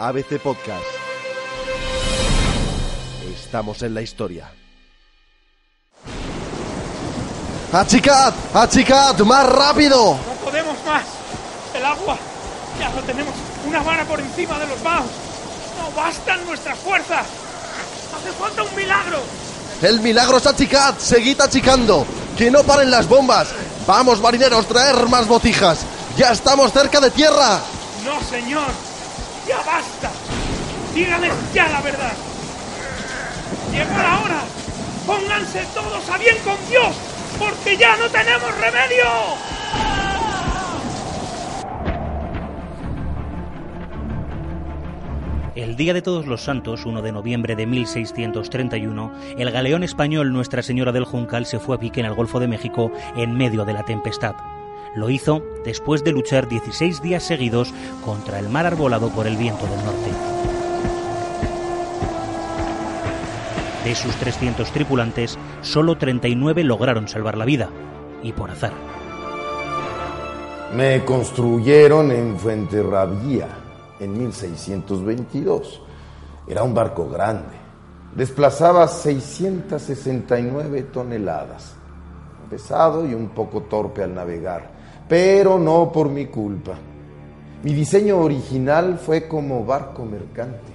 ABC Podcast. Estamos en la historia. ¡Achicad! ¡Achicad! ¡Más rápido! No podemos más. El agua ya lo tenemos una vara por encima de los vaos. No bastan nuestras fuerzas. Hace falta un milagro. El milagro es achicad. Seguid achicando. Que no paren las bombas. Vamos, marineros, traer más botijas. Ya estamos cerca de tierra. No, señor. Ya basta. Díganles ya la verdad. Llegó la hora. Pónganse todos a bien con Dios, porque ya no tenemos remedio. El día de Todos los Santos, 1 de noviembre de 1631, el galeón español Nuestra Señora del Juncal se fue a pique en el Golfo de México en medio de la tempestad. Lo hizo después de luchar 16 días seguidos contra el mar arbolado por el viento del norte. De sus 300 tripulantes, solo 39 lograron salvar la vida, y por azar. Me construyeron en Fuenterrabía en 1622. Era un barco grande. Desplazaba 669 toneladas. Pesado y un poco torpe al navegar, pero no por mi culpa. Mi diseño original fue como barco mercante.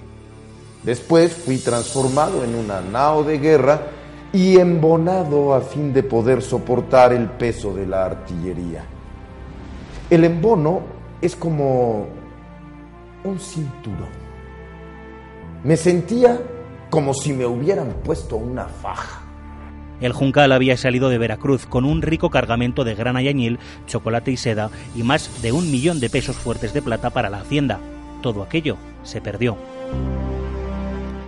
Después fui transformado en una nao de guerra y embonado a fin de poder soportar el peso de la artillería. El embono es como un cinturón. Me sentía como si me hubieran puesto una faja. El Juncal había salido de Veracruz con un rico cargamento de grana y añil, chocolate y seda y más de un millón de pesos fuertes de plata para la hacienda. Todo aquello se perdió.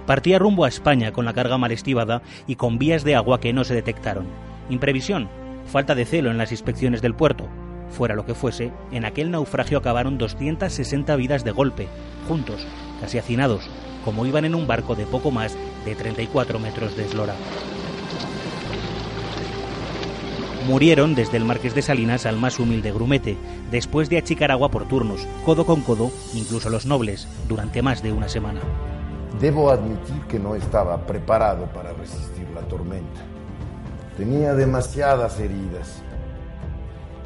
Partía rumbo a España con la carga mal estivada y con vías de agua que no se detectaron. Imprevisión, falta de celo en las inspecciones del puerto. Fuera lo que fuese, en aquel naufragio acabaron 260 vidas de golpe, juntos, casi hacinados, como iban en un barco de poco más de 34 metros de eslora. Murieron desde el Marqués de Salinas al más humilde grumete, después de achicar agua por turnos, codo con codo, incluso los nobles, durante más de una semana. Debo admitir que no estaba preparado para resistir la tormenta. Tenía demasiadas heridas.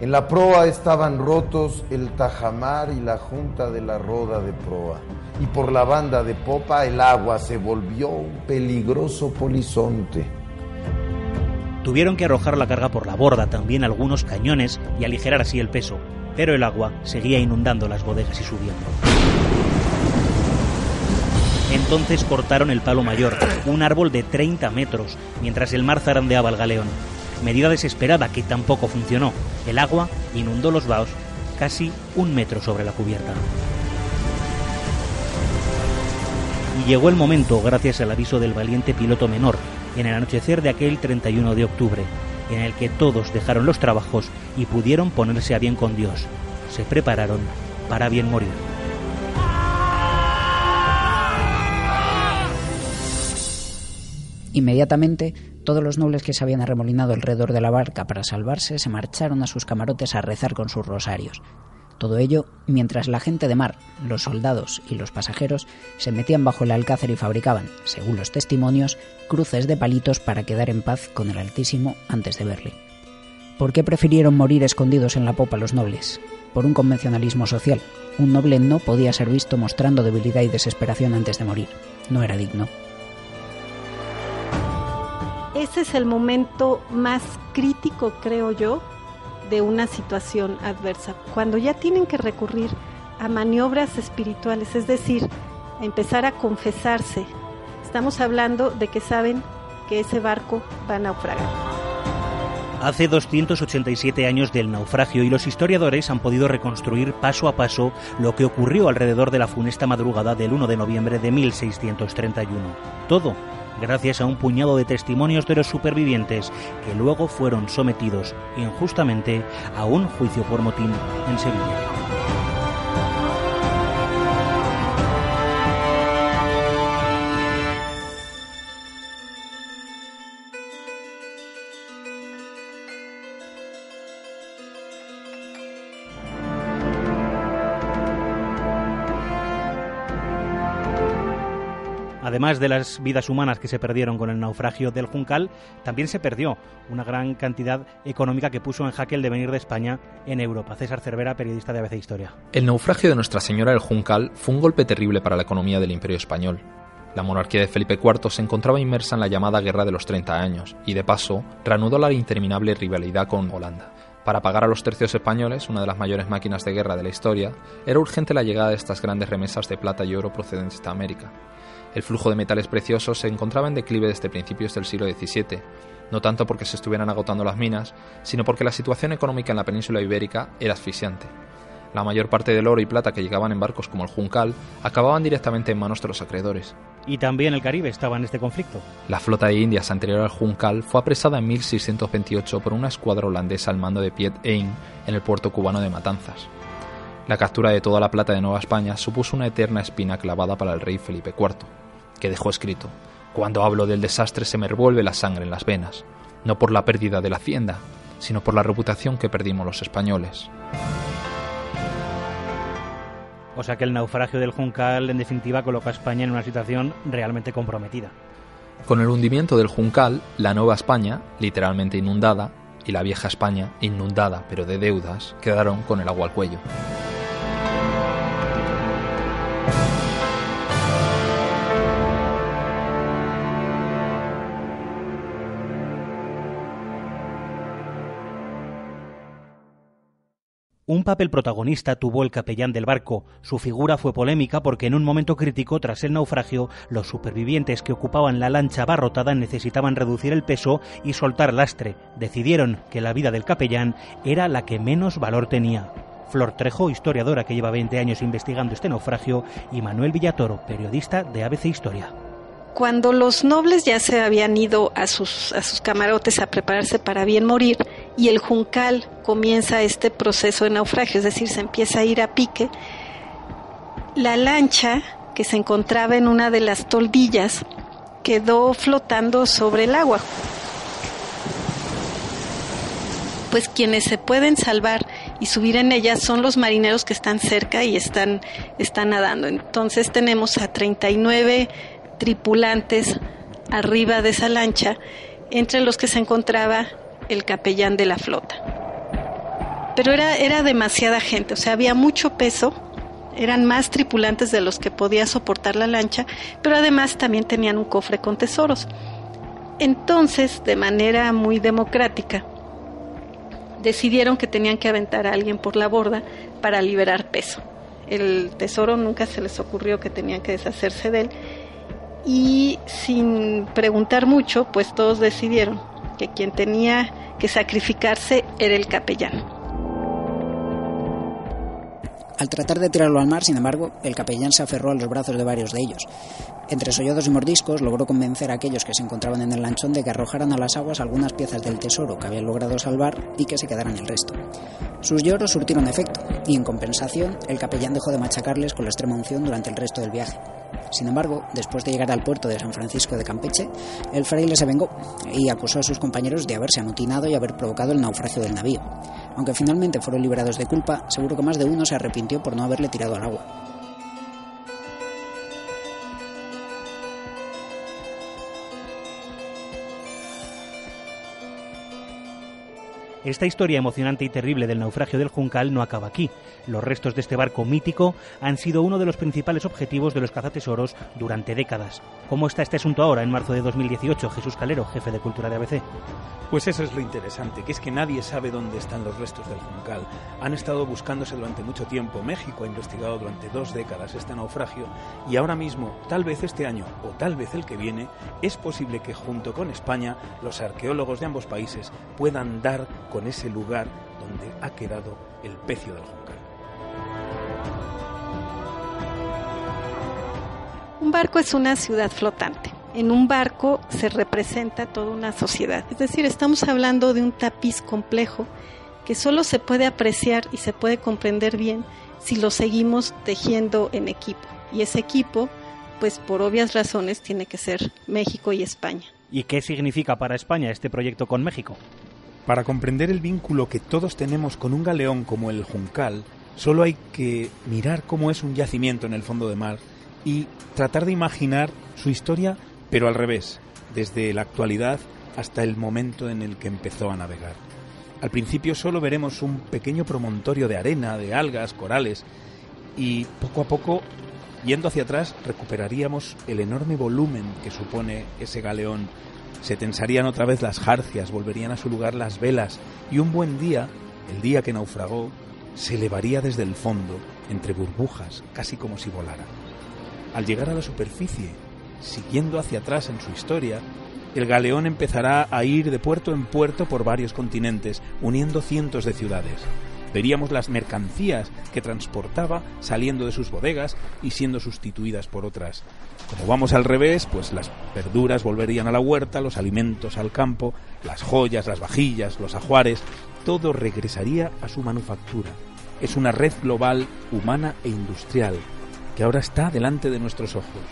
En la proa estaban rotos el tajamar y la junta de la roda de proa. Y por la banda de popa el agua se volvió un peligroso polizonte. Tuvieron que arrojar la carga por la borda, también algunos cañones, y aligerar así el peso. Pero el agua seguía inundando las bodegas y subiendo. Entonces cortaron el palo mayor, un árbol de 30 metros, mientras el mar zarandeaba el galeón. Medida desesperada que tampoco funcionó. El agua inundó los vaos casi un metro sobre la cubierta. Y llegó el momento, gracias al aviso del valiente piloto menor, en el anochecer de aquel 31 de octubre, en el que todos dejaron los trabajos y pudieron ponerse a bien con Dios. Se prepararon para bien morir. Inmediatamente, todos los nobles que se habían arremolinado alrededor de la barca para salvarse se marcharon a sus camarotes a rezar con sus rosarios. Todo ello mientras la gente de mar, los soldados y los pasajeros se metían bajo el alcázar y fabricaban, según los testimonios, cruces de palitos para quedar en paz con el Altísimo antes de verle. ¿Por qué prefirieron morir escondidos en la popa los nobles? Por un convencionalismo social. Un noble no podía ser visto mostrando debilidad y desesperación antes de morir. No era digno. ese es el momento más crítico, creo yo, de una situación adversa. Cuando ya tienen que recurrir a maniobras espirituales, es decir, a empezar a confesarse. Estamos hablando de que saben que ese barco va a naufragar. Hace 287 años del naufragio y los historiadores han podido reconstruir paso a paso lo que ocurrió alrededor de la funesta madrugada del 1 de noviembre de 1631. Todo gracias a un puñado de testimonios de los supervivientes que luego fueron sometidos injustamente a un juicio por motín en Sevilla. Además de las vidas humanas que se perdieron con el naufragio del Juncal, también se perdió una gran cantidad económica que puso en jaque el devenir de España en Europa. César Cervera, periodista de ABC Historia. El naufragio de Nuestra Señora del Juncal fue un golpe terrible para la economía del Imperio Español. La monarquía de Felipe IV se encontraba inmersa en la llamada Guerra de los 30 años y, de paso, reanudó la interminable rivalidad con Holanda. Para pagar a los tercios españoles, una de las mayores máquinas de guerra de la historia, era urgente la llegada de estas grandes remesas de plata y oro procedentes de América. El flujo de metales preciosos se encontraba en declive desde principios del siglo XVII, no tanto porque se estuvieran agotando las minas, sino porque la situación económica en la península ibérica era asfixiante. La mayor parte del oro y plata que llegaban en barcos como el Juncal acababan directamente en manos de los acreedores. Y también el Caribe estaba en este conflicto. La flota de Indias anterior al Juncal fue apresada en 1628 por una escuadra holandesa al mando de Piet Hein en el puerto cubano de Matanzas. La captura de toda la plata de Nueva España supuso una eterna espina clavada para el rey Felipe IV, que dejó escrito, Cuando hablo del desastre se me revuelve la sangre en las venas, no por la pérdida de la hacienda, sino por la reputación que perdimos los españoles. O sea que el naufragio del Juncal, en definitiva, coloca a España en una situación realmente comprometida. Con el hundimiento del Juncal, la Nueva España, literalmente inundada, y la vieja España, inundada pero de deudas, quedaron con el agua al cuello. Un papel protagonista tuvo el capellán del barco. Su figura fue polémica porque en un momento crítico tras el naufragio, los supervivientes que ocupaban la lancha abarrotada necesitaban reducir el peso y soltar lastre. Decidieron que la vida del capellán era la que menos valor tenía. Flor Trejo, historiadora que lleva 20 años investigando este naufragio, y Manuel Villatoro, periodista de ABC Historia. Cuando los nobles ya se habían ido a sus, a sus camarotes a prepararse para bien morir y el juncal comienza este proceso de naufragio, es decir, se empieza a ir a pique, la lancha que se encontraba en una de las toldillas quedó flotando sobre el agua. Pues quienes se pueden salvar y subir en ella son los marineros que están cerca y están, están nadando. Entonces tenemos a 39 tripulantes arriba de esa lancha, entre los que se encontraba el capellán de la flota. Pero era, era demasiada gente, o sea, había mucho peso, eran más tripulantes de los que podía soportar la lancha, pero además también tenían un cofre con tesoros. Entonces, de manera muy democrática, decidieron que tenían que aventar a alguien por la borda para liberar peso. El tesoro nunca se les ocurrió que tenían que deshacerse de él y sin preguntar mucho, pues todos decidieron que quien tenía que sacrificarse era el capellán. Al tratar de tirarlo al mar, sin embargo, el capellán se aferró a los brazos de varios de ellos. Entre sollados y mordiscos logró convencer a aquellos que se encontraban en el lanchón de que arrojaran a las aguas algunas piezas del tesoro que habían logrado salvar y que se quedaran el resto. Sus lloros surtieron efecto, y en compensación, el capellán dejó de machacarles con la extrema unción durante el resto del viaje. Sin embargo, después de llegar al puerto de San Francisco de Campeche, el fraile se vengó y acusó a sus compañeros de haberse amotinado y haber provocado el naufragio del navío. Aunque finalmente fueron liberados de culpa, seguro que más de uno se arrepintió por no haberle tirado al agua. Esta historia emocionante y terrible del naufragio del Juncal no acaba aquí. Los restos de este barco mítico han sido uno de los principales objetivos de los cazatesoros durante décadas. ¿Cómo está este asunto ahora, en marzo de 2018? Jesús Calero, jefe de Cultura de ABC. Pues eso es lo interesante, que es que nadie sabe dónde están los restos del Juncal. Han estado buscándose durante mucho tiempo. México ha investigado durante dos décadas este naufragio y ahora mismo, tal vez este año o tal vez el que viene, es posible que junto con España los arqueólogos de ambos países puedan dar con ese lugar donde ha quedado el pecio del Juncal. Un barco es una ciudad flotante. En un barco se representa toda una sociedad. Es decir, estamos hablando de un tapiz complejo que solo se puede apreciar y se puede comprender bien si lo seguimos tejiendo en equipo. Y ese equipo, pues por obvias razones, tiene que ser México y España. ¿Y qué significa para España este proyecto con México? Para comprender el vínculo que todos tenemos con un galeón como el Juncal, solo hay que mirar cómo es un yacimiento en el fondo de mar y tratar de imaginar su historia, pero al revés, desde la actualidad hasta el momento en el que empezó a navegar. Al principio solo veremos un pequeño promontorio de arena, de algas, corales, y poco a poco, yendo hacia atrás, recuperaríamos el enorme volumen que supone ese galeón. Se tensarían otra vez las jarcias, volverían a su lugar las velas, y un buen día, el día que naufragó, se elevaría desde el fondo, entre burbujas, casi como si volara. Al llegar a la superficie, siguiendo hacia atrás en su historia, el galeón empezará a ir de puerto en puerto por varios continentes, uniendo cientos de ciudades. Veríamos las mercancías que transportaba saliendo de sus bodegas y siendo sustituidas por otras. Como vamos al revés, pues las verduras volverían a la huerta, los alimentos al campo, las joyas, las vajillas, los ajuares, todo regresaría a su manufactura. Es una red global, humana e industrial, que ahora está delante de nuestros ojos.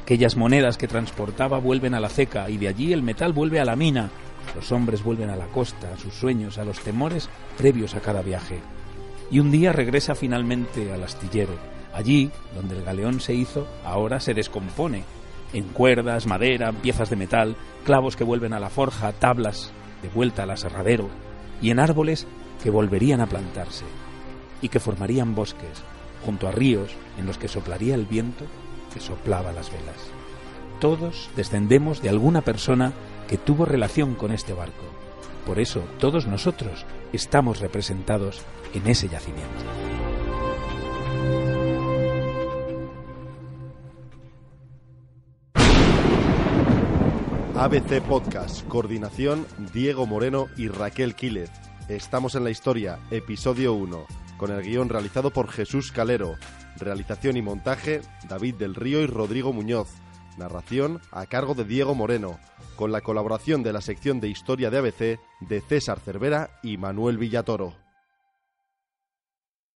Aquellas monedas que transportaba vuelven a la ceca y de allí el metal vuelve a la mina. Los hombres vuelven a la costa, a sus sueños, a los temores previos a cada viaje. Y un día regresa finalmente al astillero. Allí, donde el galeón se hizo, ahora se descompone. En cuerdas, madera, piezas de metal, clavos que vuelven a la forja, tablas de vuelta al aserradero, y en árboles que volverían a plantarse, y que formarían bosques, junto a ríos en los que soplaría el viento que soplaba las velas. Todos descendemos de alguna persona que tuvo relación con este barco. Por eso todos nosotros estamos representados en ese yacimiento. ABC Podcast, coordinación Diego Moreno y Raquel Quílez. Estamos en la historia, episodio 1, con el guion realizado por Jesús Calero, realización y montaje David del Río y Rodrigo Muñoz, narración a cargo de Diego Moreno, con la colaboración de la sección de historia de ABC de César Cervera y Manuel Villatoro.